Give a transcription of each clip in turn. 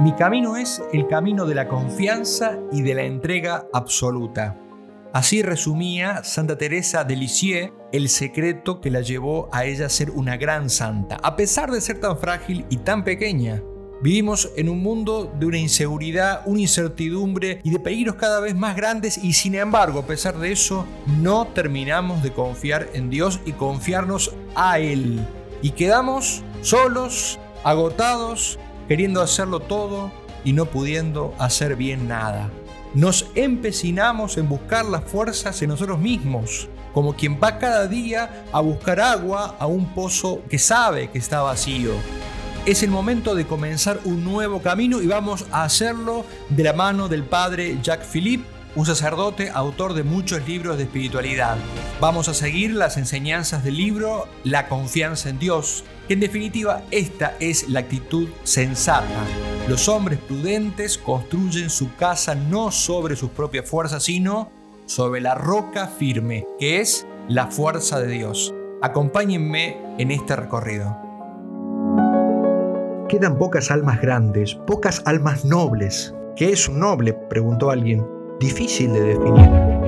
Mi camino es el camino de la confianza y de la entrega absoluta. Así resumía Santa Teresa de Lisieux el secreto que la llevó a ella a ser una gran santa, a pesar de ser tan frágil y tan pequeña. Vivimos en un mundo de una inseguridad, una incertidumbre y de peligros cada vez más grandes y sin embargo, a pesar de eso, no terminamos de confiar en Dios y confiarnos a Él. Y quedamos solos, agotados, queriendo hacerlo todo y no pudiendo hacer bien nada. Nos empecinamos en buscar las fuerzas en nosotros mismos, como quien va cada día a buscar agua a un pozo que sabe que está vacío. Es el momento de comenzar un nuevo camino y vamos a hacerlo de la mano del padre Jacques Philippe, un sacerdote autor de muchos libros de espiritualidad. Vamos a seguir las enseñanzas del libro La confianza en Dios, en definitiva, esta es la actitud sensata. Los hombres prudentes construyen su casa no sobre sus propias fuerzas, sino sobre la roca firme, que es la fuerza de Dios. Acompáñenme en este recorrido. Quedan pocas almas grandes, pocas almas nobles. ¿Qué es un noble? preguntó alguien. Difícil de definir.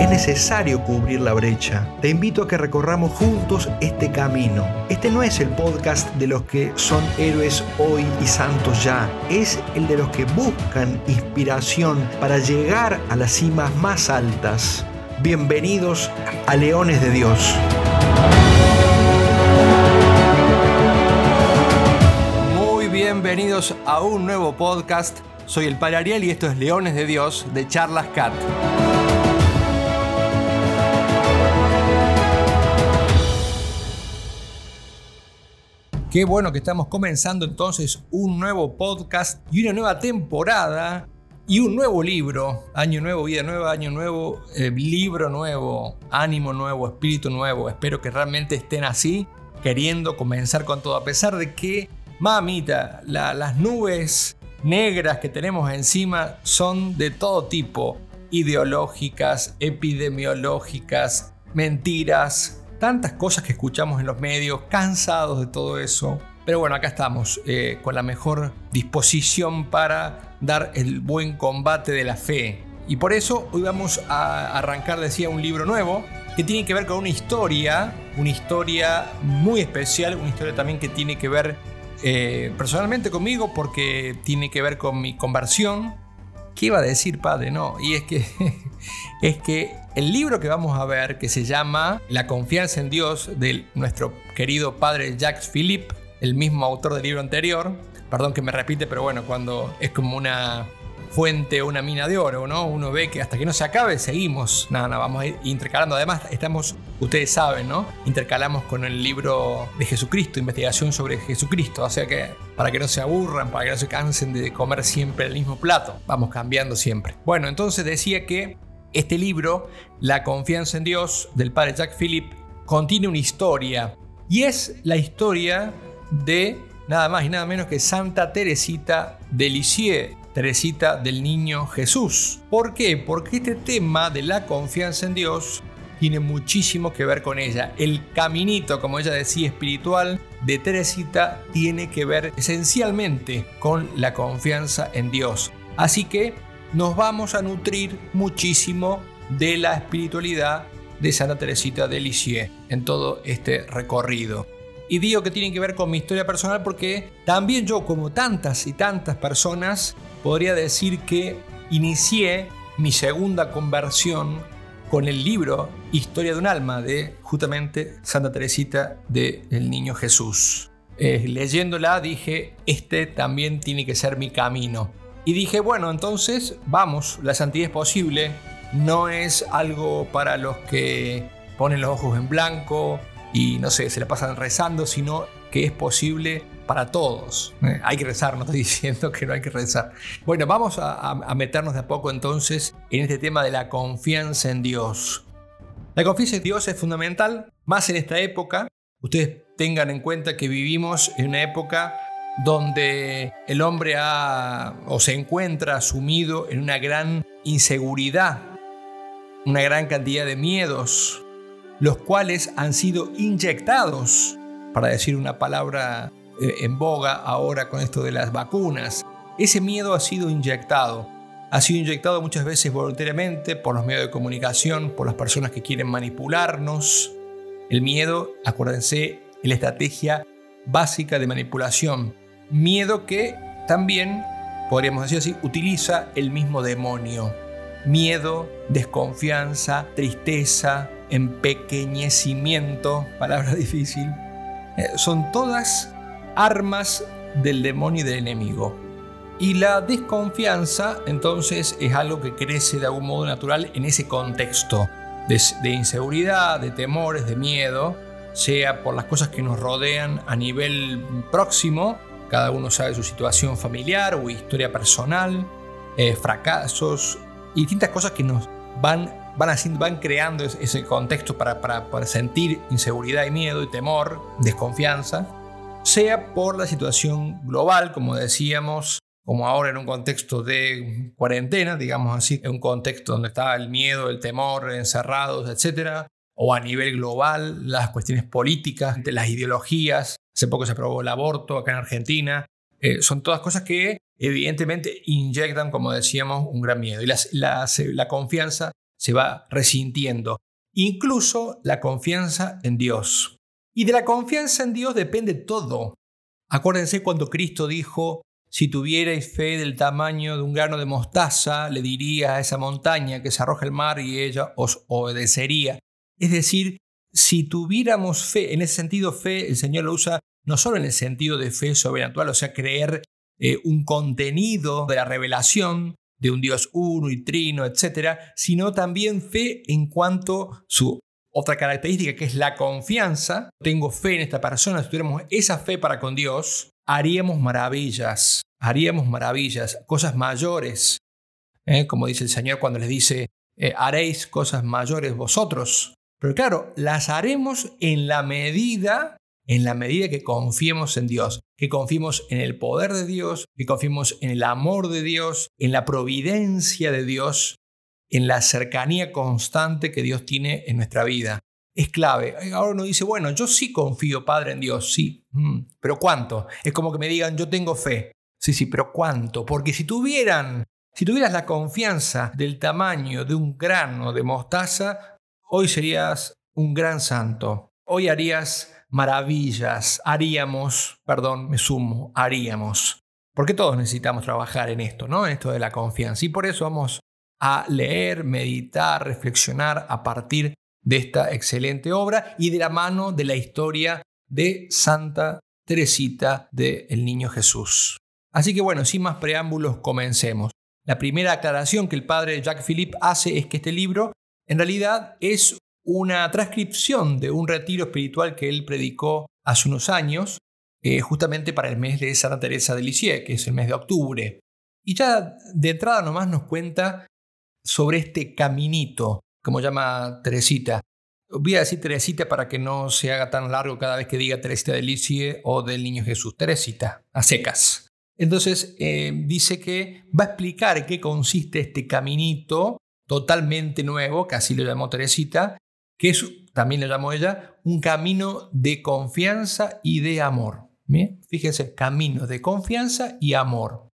Es necesario cubrir la brecha. Te invito a que recorramos juntos este camino. Este no es el podcast de los que son héroes hoy y santos ya. Es el de los que buscan inspiración para llegar a las cimas más altas. Bienvenidos a Leones de Dios. Muy bienvenidos a un nuevo podcast. Soy el Padre Ariel y esto es Leones de Dios de Charlas Cat. Qué bueno que estamos comenzando entonces un nuevo podcast y una nueva temporada y un nuevo libro. Año nuevo, vida nueva, año nuevo, eh, libro nuevo, ánimo nuevo, espíritu nuevo. Espero que realmente estén así, queriendo comenzar con todo. A pesar de que, mamita, las nubes negras que tenemos encima son de todo tipo. Ideológicas, epidemiológicas, mentiras, tantas cosas que escuchamos en los medios, cansados de todo eso. Pero bueno, acá estamos, eh, con la mejor disposición para dar el buen combate de la fe. Y por eso hoy vamos a arrancar, decía, un libro nuevo que tiene que ver con una historia, una historia muy especial, una historia también que tiene que ver eh, personalmente conmigo porque tiene que ver con mi conversión. ¿Qué iba a decir, padre? No, y es que, es que el libro que vamos a ver, que se llama La confianza en Dios, de nuestro querido padre Jacques Philippe, el mismo autor del libro anterior, perdón que me repite, pero bueno, cuando es como una fuente o una mina de oro, ¿no? Uno ve que hasta que no se acabe seguimos, nada, nada, vamos a ir intercalando. Además, estamos, ustedes saben, ¿no? Intercalamos con el libro de Jesucristo, investigación sobre Jesucristo, o sea que para que no se aburran, para que no se cansen de comer siempre el mismo plato, vamos cambiando siempre. Bueno, entonces decía que este libro, La confianza en Dios, del padre Jacques Philippe, contiene una historia. Y es la historia de nada más y nada menos que Santa Teresita de Lisieux, Teresita del Niño Jesús. ¿Por qué? Porque este tema de la confianza en Dios tiene muchísimo que ver con ella. El caminito, como ella decía, espiritual de Teresita tiene que ver esencialmente con la confianza en Dios. Así que nos vamos a nutrir muchísimo de la espiritualidad de Santa Teresita de Lisieux en todo este recorrido. Y digo que tiene que ver con mi historia personal porque también yo, como tantas y tantas personas, podría decir que inicié mi segunda conversión con el libro Historia de un alma de justamente Santa Teresita del Niño Jesús. eh, leyéndola dije, este también tiene que ser mi camino. Y dije, bueno, entonces vamos, la santidad es posible, no es algo para los que ponen los ojos en blanco y no sé, se la pasan rezando, sino que es posible para todos. Eh, hay que rezar, no estoy diciendo que no hay que rezar. Bueno, vamos a, a meternos de a poco entonces en este tema de la confianza en Dios. La confianza en Dios es fundamental, más en esta época. Ustedes tengan en cuenta que vivimos en una época donde el hombre ha o se encuentra sumido en una gran inseguridad, una gran cantidad de miedos, los cuales han sido inyectados, para decir una palabra en boga ahora con esto de las vacunas. Ese miedo ha sido inyectado. Ha sido inyectado muchas veces voluntariamente por los medios de comunicación, por las personas que quieren manipularnos. El miedo, acuérdense, es la estrategia básica de manipulación. Miedo que también, podríamos decir así, utiliza el mismo demonio. Miedo, desconfianza, tristeza, empequeñecimiento, palabra difícil, eh, son todas armas del demonio y del enemigo. Y la desconfianza entonces es algo que crece de algún modo natural en ese contexto de, inseguridad, de temores, de miedo, sea por las cosas que nos rodean a nivel próximo, cada uno sabe su situación familiar o historia personal, eh, fracasos y distintas cosas que nos van van, van creando ese contexto para, para, sentir inseguridad y miedo y temor, desconfianza, sea por la situación global, como decíamos, como ahora en un contexto de cuarentena, digamos así, en un contexto donde está el miedo, el temor, encerrados, etc., o a nivel global, las cuestiones políticas, las ideologías, hace poco se aprobó el aborto acá en Argentina, eh, son todas cosas que evidentemente inyectan, como decíamos, un gran miedo. Y la confianza se va resintiendo. Incluso la confianza en Dios. Y de la confianza en Dios depende todo. Acuérdense cuando Cristo dijo, si tuvierais fe del tamaño de un grano de mostaza, le diría a esa montaña que se arroja el mar y ella os obedecería. Es decir, si tuviéramos fe, en ese sentido fe, el Señor lo usa no solo en el sentido de fe sobrenatural, o sea, creer eh, un contenido de la revelación, de un Dios uno y trino, etcétera, sino también fe en cuanto su otra característica que es la confianza. Tengo fe en esta persona, si tuviéramos esa fe para con Dios, haríamos maravillas, haríamos maravillas, cosas mayores. ¿eh? Como dice el Señor cuando les dice, eh, haréis cosas mayores vosotros. Pero claro, las haremos en la medida en la medida que confiemos en Dios, que confiemos en el poder de Dios, que confiemos en el amor de Dios, en la providencia de Dios, en la cercanía constante que Dios tiene en nuestra vida. Es clave. Ahora uno dice, bueno, yo sí confío, Padre, en Dios, sí, mm, pero ¿cuánto? Es como que me digan, yo tengo fe. Sí, sí, pero ¿cuánto? Porque si tuvieran, si tuvieras la confianza del tamaño de un grano de mostaza, hoy serías un gran santo. Hoy harías maravillas, haríamos, perdón, me sumo, haríamos. Porque todos necesitamos trabajar en esto, ¿no? En esto de la confianza. Y por eso vamos a leer, meditar, reflexionar a partir de esta excelente obra y de la mano de la historia de Santa Teresita del Niño Jesús. Así que bueno, sin más preámbulos, comencemos. La primera aclaración que el padre Jacques Philippe hace es que este libro en realidad es una transcripción de un retiro espiritual que él predicó hace unos años, eh, justamente para el mes de Santa Teresa de Lisieux, que es el mes de octubre. Y ya de entrada nomás nos cuenta sobre este caminito, como llama Teresita. Voy a decir Teresita para que no se haga tan largo cada vez que diga Teresita de Lisieux o del Niño Jesús. Teresita, a secas. Entonces eh, dice que va a explicar qué consiste este caminito totalmente nuevo, que así lo llamó Teresita, que es, también le llamó ella, un camino de confianza y de amor. Fíjense, camino de confianza y amor.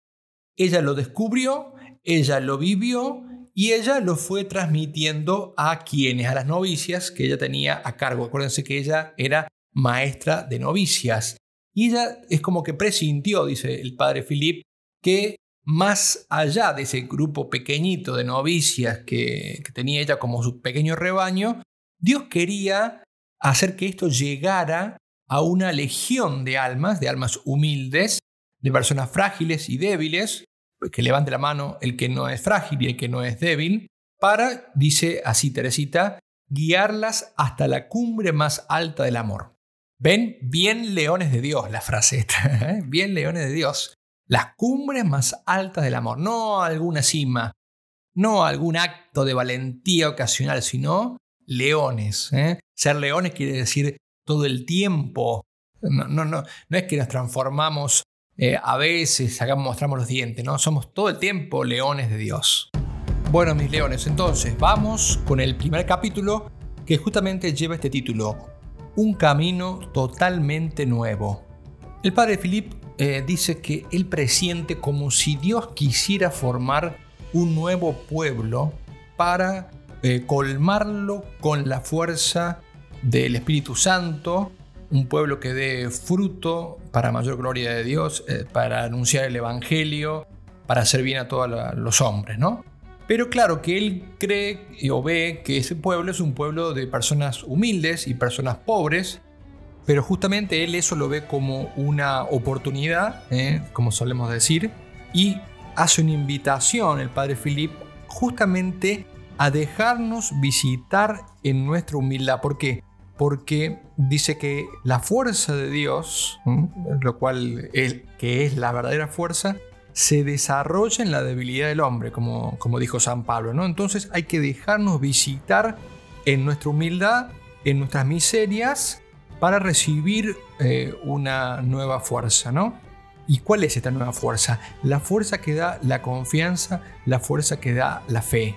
Ella lo descubrió, ella lo vivió y ella lo fue transmitiendo a quienes, a las novicias que ella tenía a cargo. Acuérdense que ella era maestra de novicias. Y ella es como que presintió, dice el padre Philip, que más allá de ese grupo pequeñito de novicias que, que tenía ella como su pequeño rebaño, Dios quería hacer que esto llegara a una legión de almas, de almas humildes, de personas frágiles y débiles, que levante la mano el que no es frágil y el que no es débil, para, dice así Teresita, guiarlas hasta la cumbre más alta del amor. Ven, bien leones de Dios, la frase esta, ¿eh? bien leones de Dios. Las cumbres más altas del amor, no alguna cima, no algún acto de valentía ocasional, sino leones. ¿eh? Ser leones quiere decir todo el tiempo. No, no, no, no es que nos transformamos eh, a veces, hagamos, mostramos los dientes, no, somos todo el tiempo leones de Dios. Bueno, mis leones, entonces vamos con el primer capítulo que justamente lleva este título, Un camino totalmente nuevo. El padre Philip eh, dice que él presiente como si Dios quisiera formar un nuevo pueblo para eh, colmarlo con la fuerza del Espíritu Santo, un pueblo que dé fruto para mayor gloria de Dios, eh, para anunciar el Evangelio, para hacer bien a todos los hombres, ¿no? Pero claro que él cree o ve que ese pueblo es un pueblo de personas humildes y personas pobres, pero justamente él eso lo ve como una oportunidad, ¿eh? como solemos decir, y hace una invitación el padre Philip justamente a dejarnos visitar en nuestra humildad. ¿Por qué? Porque dice que la fuerza de Dios, lo cual es, que es la verdadera fuerza, se desarrolla en la debilidad del hombre, como, como dijo San Pablo. ¿no? Entonces hay que dejarnos visitar en nuestra humildad, en nuestras miserias, para recibir eh, una nueva fuerza, ¿no? ¿Y cuál es esta nueva fuerza? La fuerza que da la confianza, la fuerza que da la fe.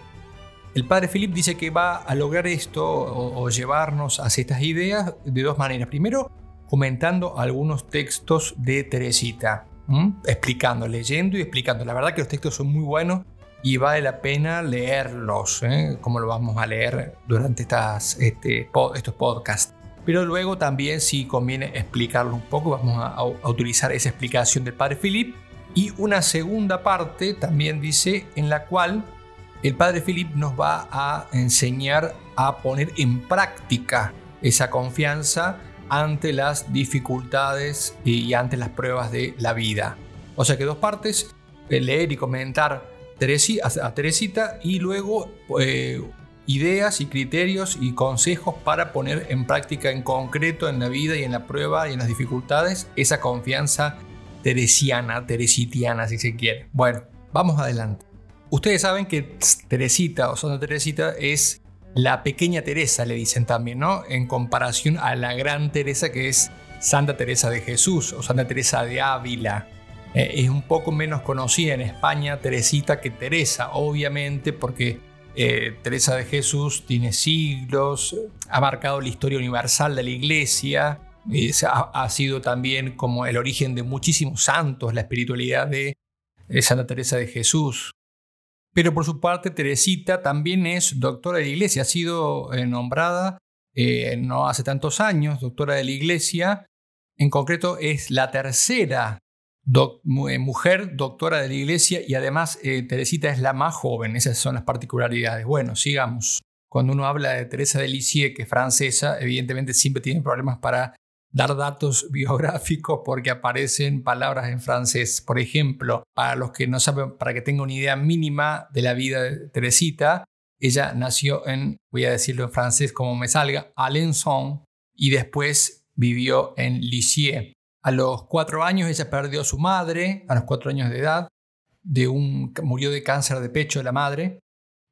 El padre Philip dice que va a lograr esto o, llevarnos hacia estas ideas de dos maneras. Primero, comentando algunos textos de Teresita, explicando, leyendo y explicando. La verdad que los textos son muy buenos y vale la pena leerlos, ¿eh? como lo vamos a leer durante estas, este, estos podcasts pero luego también si conviene explicarlo un poco, vamos a, utilizar esa explicación del padre Philip y una segunda parte también dice en la cual el padre Philip nos va a enseñar a poner en práctica esa confianza ante las dificultades y ante las pruebas de la vida. O sea que dos partes, leer y comentar a Teresita y luego eh, ideas y criterios y consejos para poner en práctica en concreto en la vida y en la prueba y en las dificultades esa confianza teresiana, teresitiana si se quiere. Bueno, vamos adelante. Ustedes saben que Teresita o Santa Teresita es la pequeña Teresa, le dicen también, ¿no? En comparación a la gran Teresa que es Santa Teresa de Jesús o Santa Teresa de Ávila. Eh, es un poco menos conocida en España Teresita que Teresa, obviamente, porque eh, Teresa de Jesús tiene siglos, ha marcado la historia universal de la iglesia, ha, sido también como el origen de muchísimos santos, la espiritualidad de Santa Teresa de Jesús. Pero por su parte, Teresita también es doctora de la iglesia, ha sido eh, nombrada eh, no hace tantos años, doctora de la iglesia. En concreto, es la tercera eh, mujer, doctora de la iglesia y además Teresita es la más joven, esas son las particularidades. Bueno, sigamos. Cuando uno habla de Teresa de Lisieux, que es francesa, evidentemente siempre tiene problemas para dar datos biográficos porque aparecen palabras en francés. Por ejemplo, para los que no saben, para que tengan una idea mínima de la vida de Teresita, ella nació en, voy a decirlo en francés como me salga, Alençon y después vivió en Lisieux. A los cuatro años ella perdió a su madre, a los cuatro años de edad, de un, murió de cáncer de pecho de la madre,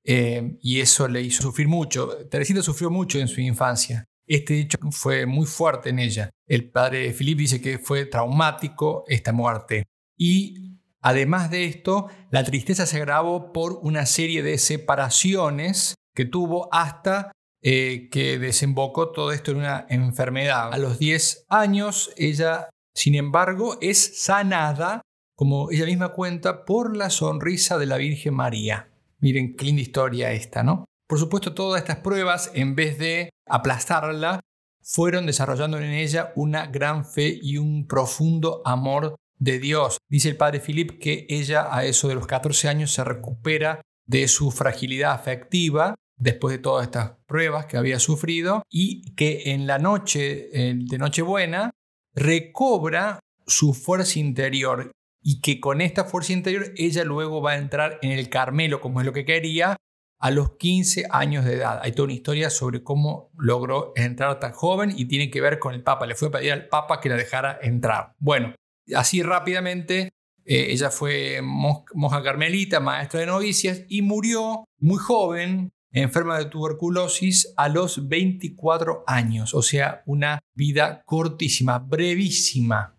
eh, y eso le hizo sufrir mucho. Teresita sufrió mucho en su infancia. Este hecho fue muy fuerte en ella. El padre Philip dice que fue traumático esta muerte. Y además de esto, la tristeza se agravó por una serie de separaciones que tuvo hasta eh, que desembocó todo esto en una enfermedad. A los 10 años ella sin embargo, es sanada, como ella misma cuenta, por la sonrisa de la Virgen María. Miren qué linda historia esta, ¿no? Por supuesto, todas estas pruebas, en vez de aplastarla, fueron desarrollando en ella una gran fe y un profundo amor de Dios. Dice el padre Philip que ella a eso de los 14 años se recupera de su fragilidad afectiva después de todas estas pruebas que había sufrido y que en la noche de Nochebuena recobra su fuerza interior y que con esta fuerza interior ella luego va a entrar en el Carmelo como es lo que quería a los 15 años de edad. Hay toda una historia sobre cómo logró entrar tan joven y tiene que ver con el Papa. Le fue a pedir al Papa que la dejara entrar. Bueno, así rápidamente eh, ella fue monja carmelita, maestra de novicias y murió muy joven, enferma de tuberculosis a los 24 años, o sea, una vida cortísima, brevísima.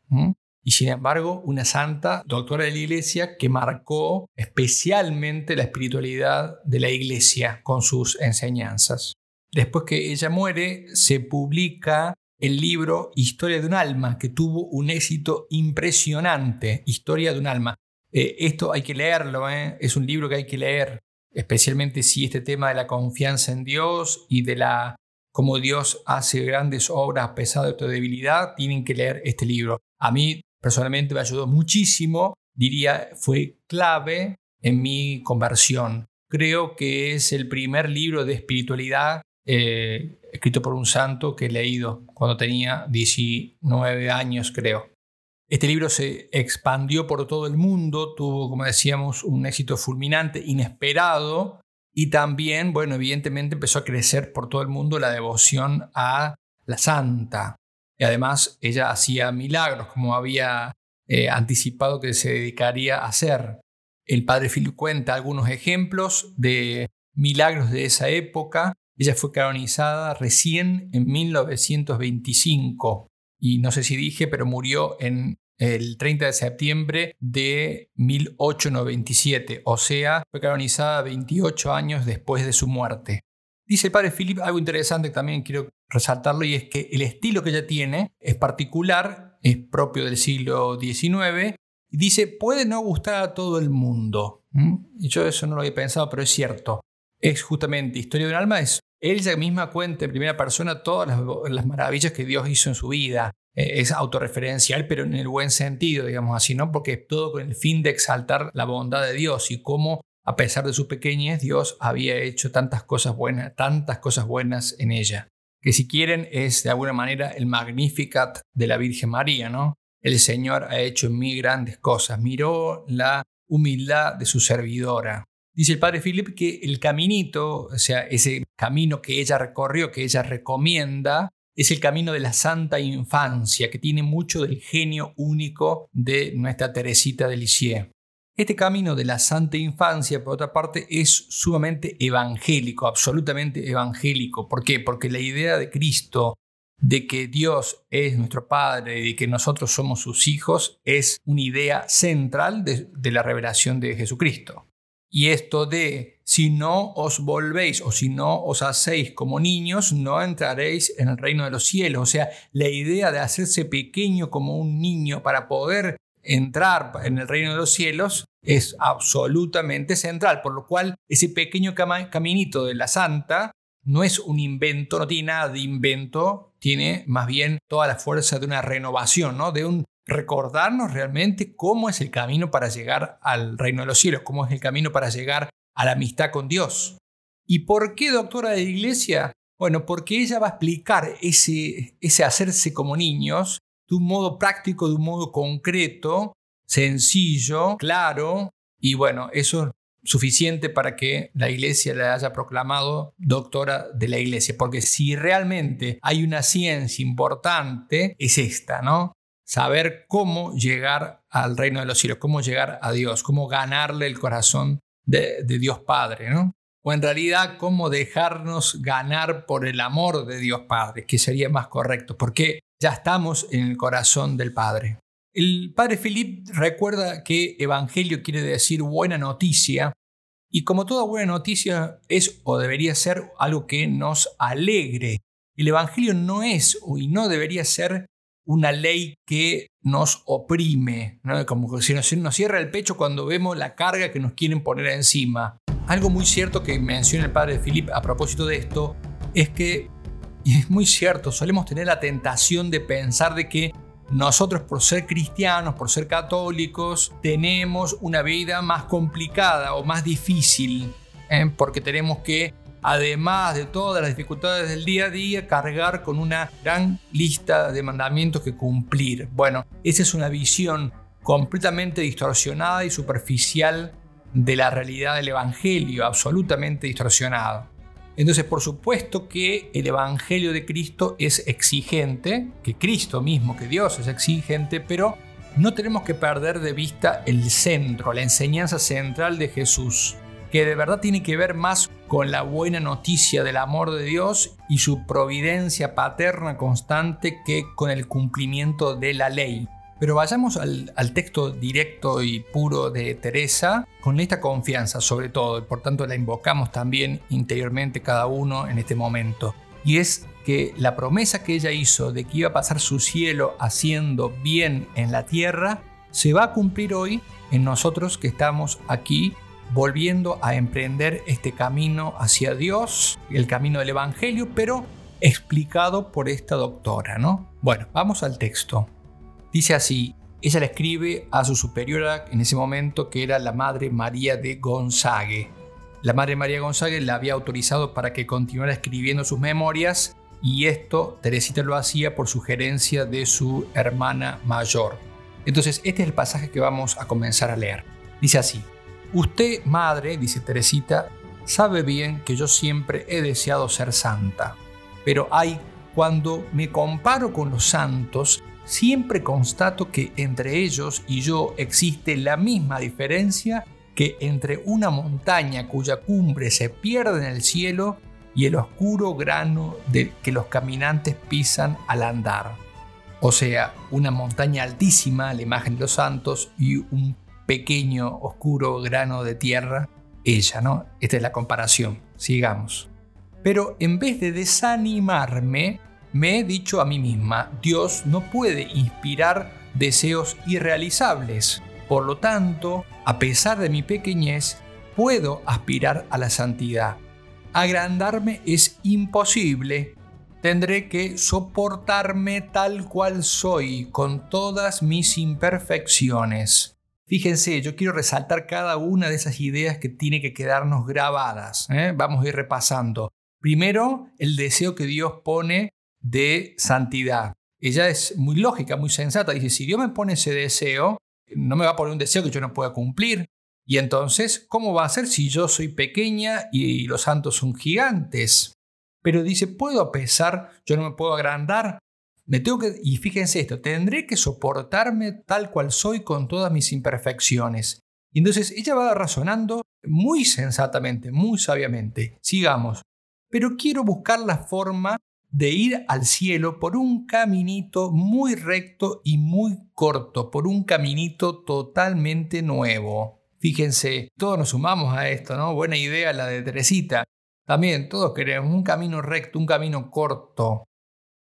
Y sin embargo, una santa doctora de la iglesia que marcó especialmente la espiritualidad de la iglesia con sus enseñanzas. Después que ella muere, se publica el libro Historia de un alma, que tuvo un éxito impresionante. Historia de un alma. Eh, esto hay que leerlo, ¿eh? es un libro que hay que leer, especialmente si este tema de la confianza en Dios y de la cómo Dios hace grandes obras a pesar de tu debilidad, tienen que leer este libro. A mí personalmente me ayudó muchísimo, diría, fue clave en mi conversión. Creo que es el primer libro de espiritualidad eh, escrito por un santo que he leído cuando tenía 19 años, creo. Este libro se expandió por todo el mundo, tuvo, como decíamos, un éxito fulminante, inesperado, y también, bueno, evidentemente empezó a crecer por todo el mundo la devoción a la santa. Y además ella hacía milagros, como había eh, anticipado que se dedicaría a hacer. El padre Philip cuenta algunos ejemplos de milagros de esa época ella fue canonizada recién en 1925 y no sé si dije, pero murió en el 30 de septiembre de 1897, o sea, fue canonizada 28 años después de su muerte. Dice el padre Philip algo interesante también quiero resaltarlo y es que el estilo que ella tiene es particular, es propio del siglo XIX y dice, puede no gustar a todo el mundo. Y yo eso no lo había pensado, pero es cierto. Es justamente Historia de un alma, es ella misma cuenta en primera persona todas las, maravillas que Dios hizo en su vida. Eh, es autorreferencial, pero en el buen sentido, digamos así, ¿no? Porque es todo con el fin de exaltar la bondad de Dios y cómo, a pesar de su pequeñez, Dios había hecho tantas cosas buenas, tantas cosas buenas en ella. Que si quieren es de alguna manera el Magnificat de la Virgen María, ¿no? El Señor ha hecho en mí grandes cosas. Miró la humildad de su servidora. Dice el padre Philip que el caminito, o sea, ese camino que ella recorrió, que ella recomienda, es el camino de la santa infancia, que tiene mucho del genio único de nuestra Teresita de Lisieux. Este camino de la santa infancia, por otra parte, es sumamente evangélico, absolutamente evangélico. ¿Por qué? Porque la idea de Cristo de que Dios es nuestro Padre y de que nosotros somos sus hijos es una idea central de la revelación de Jesucristo. Y esto de, si no os volvéis o si no os hacéis como niños, no entraréis en el reino de los cielos. O sea, la idea de hacerse pequeño como un niño para poder entrar en el reino de los cielos es absolutamente central, por lo cual ese pequeño caminito de la santa no es un invento, no tiene nada de invento, tiene más bien toda la fuerza de una renovación, ¿no? de un recordarnos realmente cómo es el camino para llegar al reino de los cielos, cómo es el camino para llegar a la amistad con Dios. ¿Y por qué doctora de iglesia? Bueno, porque ella va a explicar ese, ese hacerse como niños de un modo práctico, de un modo concreto, sencillo, claro, y bueno, eso es suficiente para que la iglesia le haya proclamado doctora de la iglesia, porque si realmente hay una ciencia importante, es esta, ¿no? saber cómo llegar al reino de los cielos, cómo llegar a Dios, cómo ganarle el corazón de, Dios Padre, ¿no? O en realidad cómo dejarnos ganar por el amor de Dios Padre, que sería más correcto, porque ya estamos en el corazón del Padre. El padre Philip recuerda que evangelio quiere decir buena noticia, y como toda buena noticia es o debería ser algo que nos alegre. El evangelio no es y no debería ser una ley que nos oprime, como que si nos, cierra el pecho cuando vemos la carga que nos quieren poner encima. Algo muy cierto que menciona el padre Philip a propósito de esto es que, y es muy cierto, solemos tener la tentación de pensar de que nosotros por ser cristianos, por ser católicos, tenemos una vida más complicada o más difícil, ¿eh? porque tenemos que además de todas las dificultades del día a día, cargar con una gran lista de mandamientos que cumplir. Bueno, esa es una visión completamente distorsionada y superficial de la realidad del Evangelio, absolutamente distorsionada. Entonces, por supuesto que el Evangelio de Cristo es exigente, que Cristo mismo, que Dios es exigente, pero no tenemos que perder de vista el centro, la enseñanza central de Jesús, que de verdad tiene que ver más con la buena noticia del amor de Dios y su providencia paterna constante que con el cumplimiento de la ley. Pero vayamos al, texto directo y puro de Teresa con esta confianza sobre todo, y por tanto la invocamos también interiormente cada uno en este momento. Y es que la promesa que ella hizo de que iba a pasar su cielo haciendo bien en la tierra, se va a cumplir hoy en nosotros que estamos aquí volviendo a emprender este camino hacia Dios, el camino del Evangelio, pero explicado por esta doctora, ¿no? Bueno, vamos al texto. Dice así, ella le escribe a su superiora en ese momento que era la Madre María de Gonzague. La Madre María Gonzague la había autorizado para que continuara escribiendo sus memorias y esto Teresita lo hacía por sugerencia de su hermana mayor. Entonces este es el pasaje que vamos a comenzar a leer. Dice así, Usted, madre, dice Teresita, sabe bien que yo siempre he deseado ser santa, pero hay, cuando me comparo con los santos, siempre constato que entre ellos y yo existe la misma diferencia que entre una montaña cuya cumbre se pierde en el cielo y el oscuro grano de que los caminantes pisan al andar. O sea, una montaña altísima, la imagen de los santos, y un pequeño, oscuro grano de tierra, ella, ¿no? Esta es la comparación, sigamos. Pero en vez de desanimarme, me he dicho a mí misma, Dios no puede inspirar deseos irrealizables. Por lo tanto, a pesar de mi pequeñez, puedo aspirar a la santidad. Agrandarme es imposible. Tendré que soportarme tal cual soy, con todas mis imperfecciones. Fíjense, yo quiero resaltar cada una de esas ideas que tiene que quedarnos grabadas. ¿eh? Vamos a ir repasando. Primero, el deseo que Dios pone de santidad. Ella es muy lógica, muy sensata. Dice, si Dios me pone ese deseo, no me va a poner un deseo que yo no pueda cumplir. Y entonces, ¿cómo va a ser si yo soy pequeña y los santos son gigantes? Pero dice, puedo pesar, yo no me puedo agrandar. Me tengo que, y fíjense esto, tendré que soportarme tal cual soy con todas mis imperfecciones. Y entonces ella va razonando muy sensatamente, muy sabiamente. Sigamos. Pero quiero buscar la forma de ir al cielo por un caminito muy recto y muy corto, por un caminito totalmente nuevo. Fíjense, todos nos sumamos a esto, ¿no? Buena idea la de Teresita. También todos queremos un camino recto, un camino corto.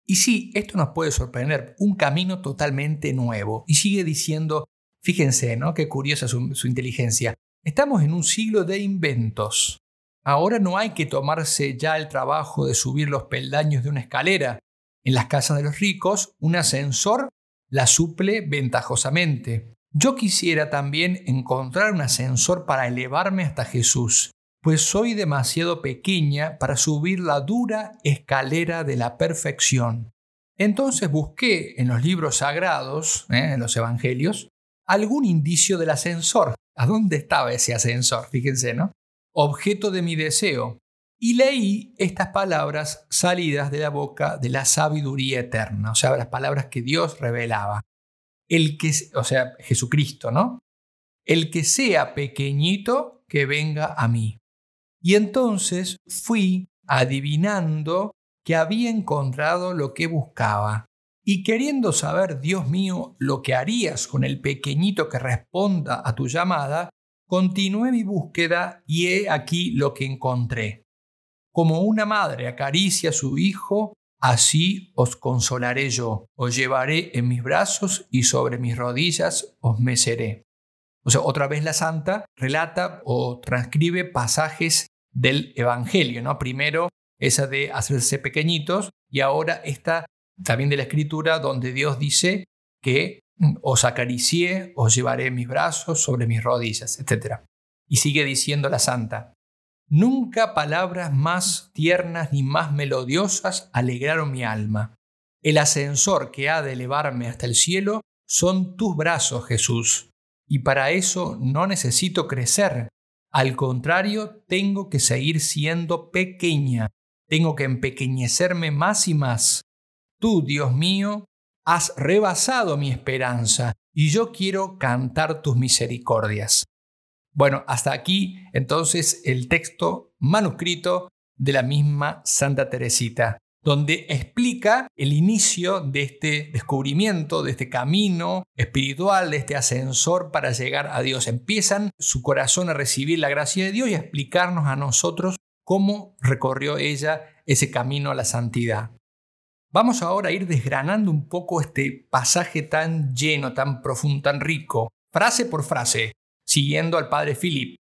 Y sí, esto nos puede sorprender, un camino totalmente nuevo. Y sigue diciendo, fíjense, ¿no? Qué curiosa su, su inteligencia. Estamos en un siglo de inventos. Ahora no hay que tomarse ya el trabajo de subir los peldaños de una escalera. En las casas de los ricos, un ascensor la suple ventajosamente. Yo quisiera también encontrar un ascensor para elevarme hasta Jesús, pues soy demasiado pequeña para subir la dura escalera de la perfección. Entonces busqué en los libros sagrados, ¿eh? en los evangelios, algún indicio del ascensor. ¿A dónde estaba ese ascensor? Fíjense, ¿no? Objeto de mi deseo. Y leí estas palabras salidas de la boca de la sabiduría eterna, o sea, las palabras que Dios revelaba. El que, o sea, Jesucristo, ¿no? El que sea pequeñito, que venga a mí. Y entonces fui adivinando que había encontrado lo que buscaba. Y queriendo saber, Dios mío, lo que harías con el pequeñito que responda a tu llamada, Continué mi búsqueda y he aquí lo que encontré. Como una madre acaricia a su hijo, así os consolaré yo, os llevaré en mis brazos y sobre mis rodillas os meceré. O sea, otra vez la santa relata o transcribe pasajes del Evangelio, ¿no? Primero esa de hacerse pequeñitos y ahora esta también de la Escritura donde Dios dice que os acaricié, os llevaré mis brazos sobre mis rodillas, etc. Y sigue diciendo la santa, Nunca palabras más tiernas ni más melodiosas alegraron mi alma. El ascensor que ha de elevarme hasta el cielo son tus brazos, Jesús. Y para eso no necesito crecer. Al contrario, tengo que seguir siendo pequeña. Tengo que empequeñecerme más y más. Tú, Dios mío, has rebasado mi esperanza y yo quiero cantar tus misericordias. Bueno, hasta aquí entonces el texto manuscrito de la misma Santa Teresita, donde explica el inicio de este descubrimiento, de este camino espiritual, de este ascensor para llegar a Dios. Empiezan su corazón a recibir la gracia de Dios y a explicarnos a nosotros cómo recorrió ella ese camino a la santidad. Vamos ahora a ir desgranando un poco este pasaje tan lleno, tan profundo, tan rico, frase por frase, siguiendo al padre Philip.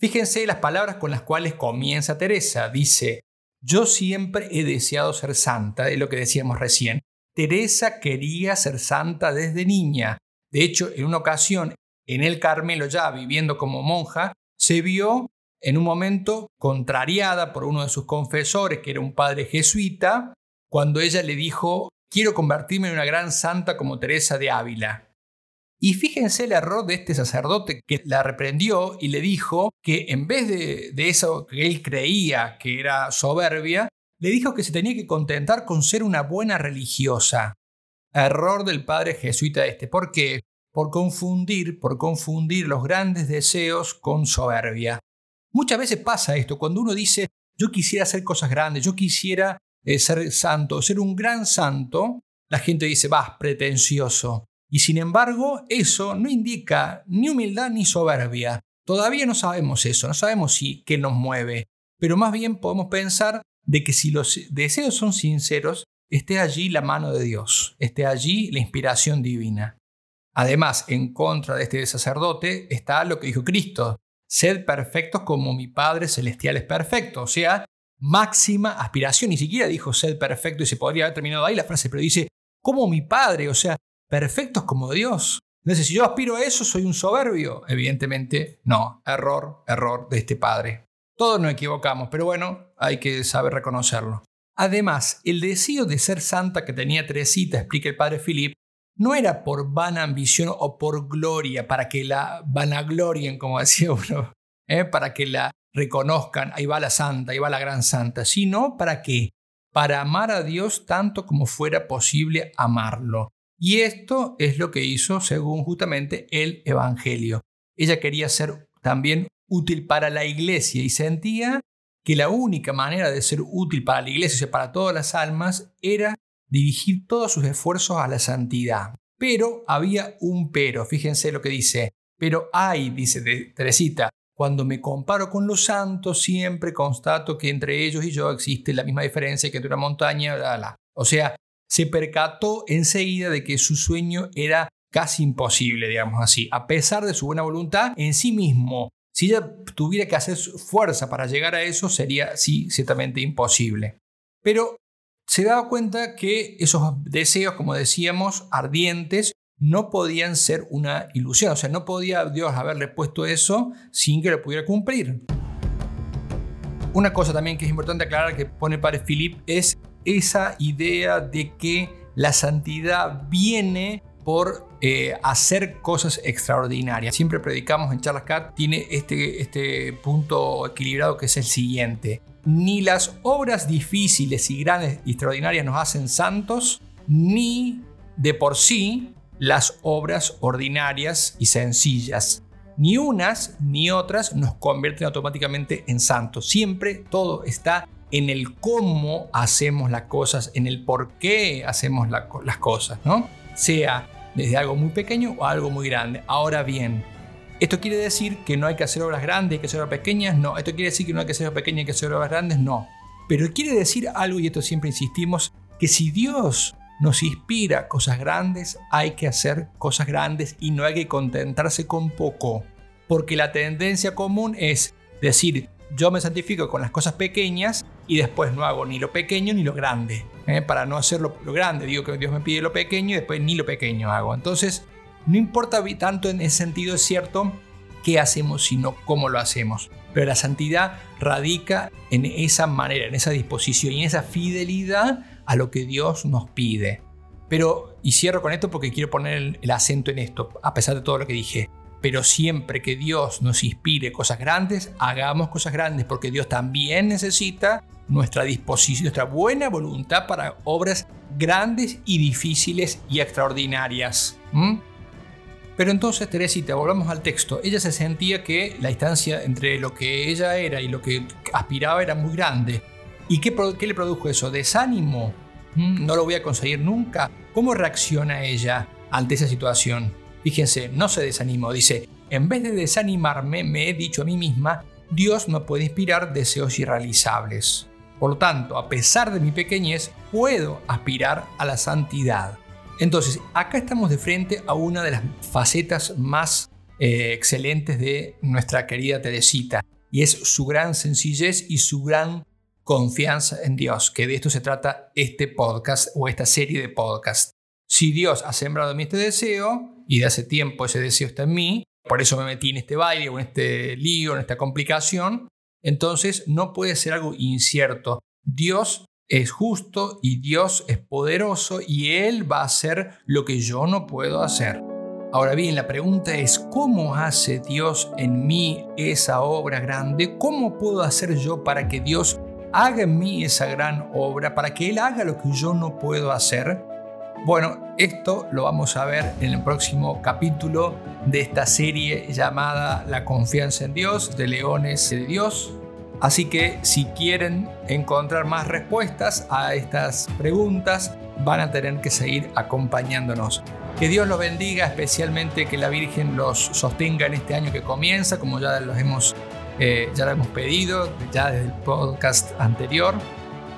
Fíjense las palabras con las cuales comienza Teresa. Dice, yo siempre he deseado ser santa, es lo que decíamos recién. Teresa quería ser santa desde niña. De hecho, en una ocasión, en el Carmelo ya viviendo como monja, se vio en un momento contrariada por uno de sus confesores, que era un padre jesuita, cuando ella le dijo, quiero convertirme en una gran santa como Teresa de Ávila. Y fíjense el error de este sacerdote que la reprendió y le dijo que en vez de, eso que él creía que era soberbia, le dijo que se tenía que contentar con ser una buena religiosa. Error del padre jesuita este. ¿Por qué? Por confundir, por confundir los grandes deseos con soberbia. Muchas veces pasa esto, cuando uno dice, yo quisiera hacer cosas grandes, yo quisiera eh, ser santo, ser un gran santo, la gente dice, vas, pretencioso. Y sin embargo, eso no indica ni humildad ni soberbia. Todavía no sabemos eso, no sabemos si qué nos mueve, pero más bien podemos pensar de que si los deseos son sinceros, esté allí la mano de Dios, esté allí la inspiración divina. Además, en contra de este sacerdote está lo que dijo Cristo, sed perfectos como mi Padre Celestial es perfecto, o sea, máxima aspiración, ni siquiera dijo sed perfecto y se podría haber terminado ahí la frase, pero dice, como mi Padre, o sea, perfectos como Dios. Entonces, si yo aspiro a eso, soy un soberbio. Evidentemente, no. Error, error de este padre. Todos nos equivocamos, pero bueno, hay que saber reconocerlo. Además, el deseo de ser santa que tenía Teresita, explica el padre Philip, no era por vana ambición o por gloria, para que la vanaglorien, como decía uno, ¿eh? para que la reconozcan, ahí va la santa, ahí va la gran santa, sino para qué? Para amar a Dios tanto como fuera posible amarlo. Y esto es lo que hizo según justamente el Evangelio. Ella quería ser también útil para la iglesia y sentía que la única manera de ser útil para la iglesia, y para todas las almas, era dirigir todos sus esfuerzos a la santidad. Pero había un pero, fíjense lo que dice, pero hay, dice Teresita, cuando me comparo con los santos, siempre constato que entre ellos y yo existe la misma diferencia que entre una montaña, bla, o sea, se percató enseguida de que su sueño era casi imposible, digamos así, a pesar de su buena voluntad en sí mismo. Si ella tuviera que hacer fuerza para llegar a eso, sería, sí, ciertamente imposible. Pero se daba cuenta que esos deseos, como decíamos, ardientes, no podían ser una ilusión. O sea, no podía Dios haberle puesto eso sin que lo pudiera cumplir. Una cosa también que es importante aclarar que pone padre Philip es esa idea de que la santidad viene por eh, hacer cosas extraordinarias. Siempre predicamos en Charlas Cat, tiene este, este punto equilibrado que es el siguiente. Ni las obras difíciles y grandes y extraordinarias nos hacen santos, ni de por sí las obras ordinarias y sencillas. Ni unas ni otras nos convierten automáticamente en santos. Siempre todo está en el cómo hacemos las cosas, en el por qué hacemos las cosas, ¿no? Sea desde algo muy pequeño o algo muy grande. Ahora bien, ¿esto quiere decir que no hay que hacer obras grandes, hay que hacer obras pequeñas? No. ¿Esto quiere decir que no hay que hacer obras pequeñas, hay que hacer obras grandes? No. Pero quiere decir algo, y esto siempre insistimos, que si Dios nos inspira cosas grandes, hay que hacer cosas grandes y no hay que contentarse con poco. Porque la tendencia común es decir, yo me santifico con las cosas pequeñas y después no hago ni lo pequeño ni lo grande. ¿eh? Para no hacer lo, grande, digo que Dios me pide lo pequeño y después ni lo pequeño hago. Entonces, no importa tanto en ese sentido, es cierto qué hacemos, sino cómo lo hacemos. Pero la santidad radica en esa manera, en esa disposición y en esa fidelidad a lo que Dios nos pide. Pero, y cierro con esto porque quiero poner el, acento en esto, a pesar de todo lo que dije. Pero siempre que Dios nos inspire cosas grandes, hagamos cosas grandes, porque Dios también necesita nuestra disposición, nuestra buena voluntad para obras grandes y difíciles y extraordinarias. Pero entonces, Teresita, volvamos al texto. Ella se sentía que la distancia entre lo que ella era y lo que aspiraba era muy grande. ¿Y qué, le produjo eso? ¿Desánimo? ¿No lo voy a conseguir nunca? ¿Cómo reacciona ella ante esa situación? Fíjense, no se desanimó. Dice, en vez de desanimarme, me he dicho a mí misma, Dios me puede inspirar deseos irrealizables. Por lo tanto, a pesar de mi pequeñez, puedo aspirar a la santidad. Entonces, acá estamos de frente a una de las facetas más eh, excelentes de nuestra querida Teresita, y es su gran sencillez y su gran confianza en Dios, que de esto se trata este podcast o esta serie de podcasts. Si Dios ha sembrado en mí este deseo, y de hace tiempo ese deseo está en mí, por eso me metí en este baile o en este lío, en esta complicación, entonces no puede ser algo incierto. Dios es justo y Dios es poderoso y Él va a hacer lo que yo no puedo hacer. Ahora bien, la pregunta es, ¿cómo hace Dios en mí esa obra grande? ¿Cómo puedo hacer yo para que Dios haga en mí esa gran obra, para que Él haga lo que yo no puedo hacer? Bueno, esto lo vamos a ver en el próximo capítulo de esta serie llamada La confianza en Dios, de Leones de Dios. Así que si quieren encontrar más respuestas a estas preguntas, van a tener que seguir acompañándonos. Que Dios los bendiga, especialmente que la Virgen los sostenga en este año que comienza, como ya los hemos, eh, ya lo hemos pedido, ya desde el podcast anterior.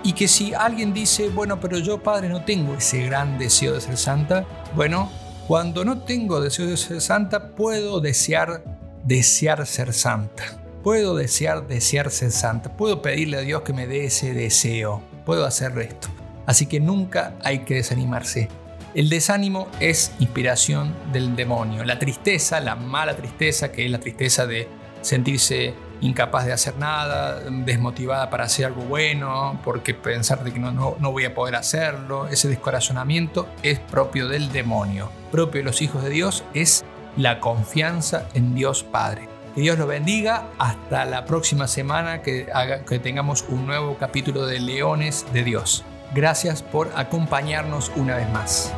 Y que si alguien dice, bueno, pero yo padre no tengo ese gran deseo de ser santa, bueno, cuando no tengo deseo de ser santa, puedo desear, desear ser santa. Puedo desear, desear ser santa. Puedo pedirle a Dios que me dé ese deseo. Puedo hacer esto. Así que nunca hay que desanimarse. El desánimo es inspiración del demonio. La tristeza, la mala tristeza, que es la tristeza de sentirse incapaz de hacer nada, desmotivada para hacer algo bueno, porque pensar de que no, no, no voy a poder hacerlo, ese descorazonamiento es propio del demonio. Propio de los hijos de Dios es la confianza en Dios Padre. Que Dios lo bendiga. Hasta la próxima semana que, haga, que tengamos un nuevo capítulo de Leones de Dios. Gracias por acompañarnos una vez más.